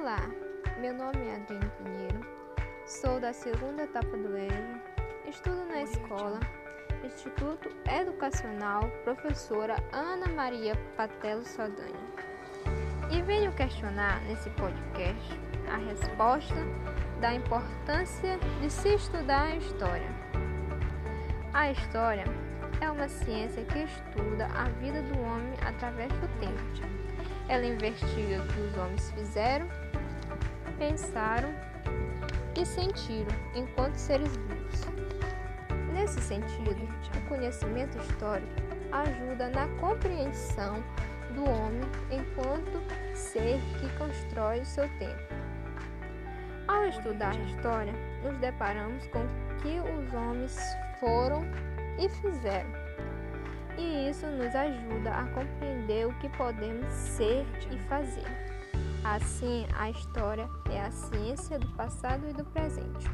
Olá, meu nome é Adriane Pinheiro, sou da segunda etapa do EJA, estudo na escola Instituto Educacional Professora Ana Maria Patelo Saldanha e venho questionar nesse podcast a resposta da importância de se estudar a história. A história é uma ciência que estuda a vida do homem através do tempo. Ela investiga o que os homens fizeram, pensaram e sentiram enquanto seres vivos. Nesse sentido, o conhecimento histórico ajuda na compreensão do homem enquanto ser que constrói o seu tempo. Ao estudar a história, nos deparamos com o que os homens foram e fizeram. E isso nos ajuda a compreender o que podemos ser e fazer. Assim, a história é a ciência do passado e do presente.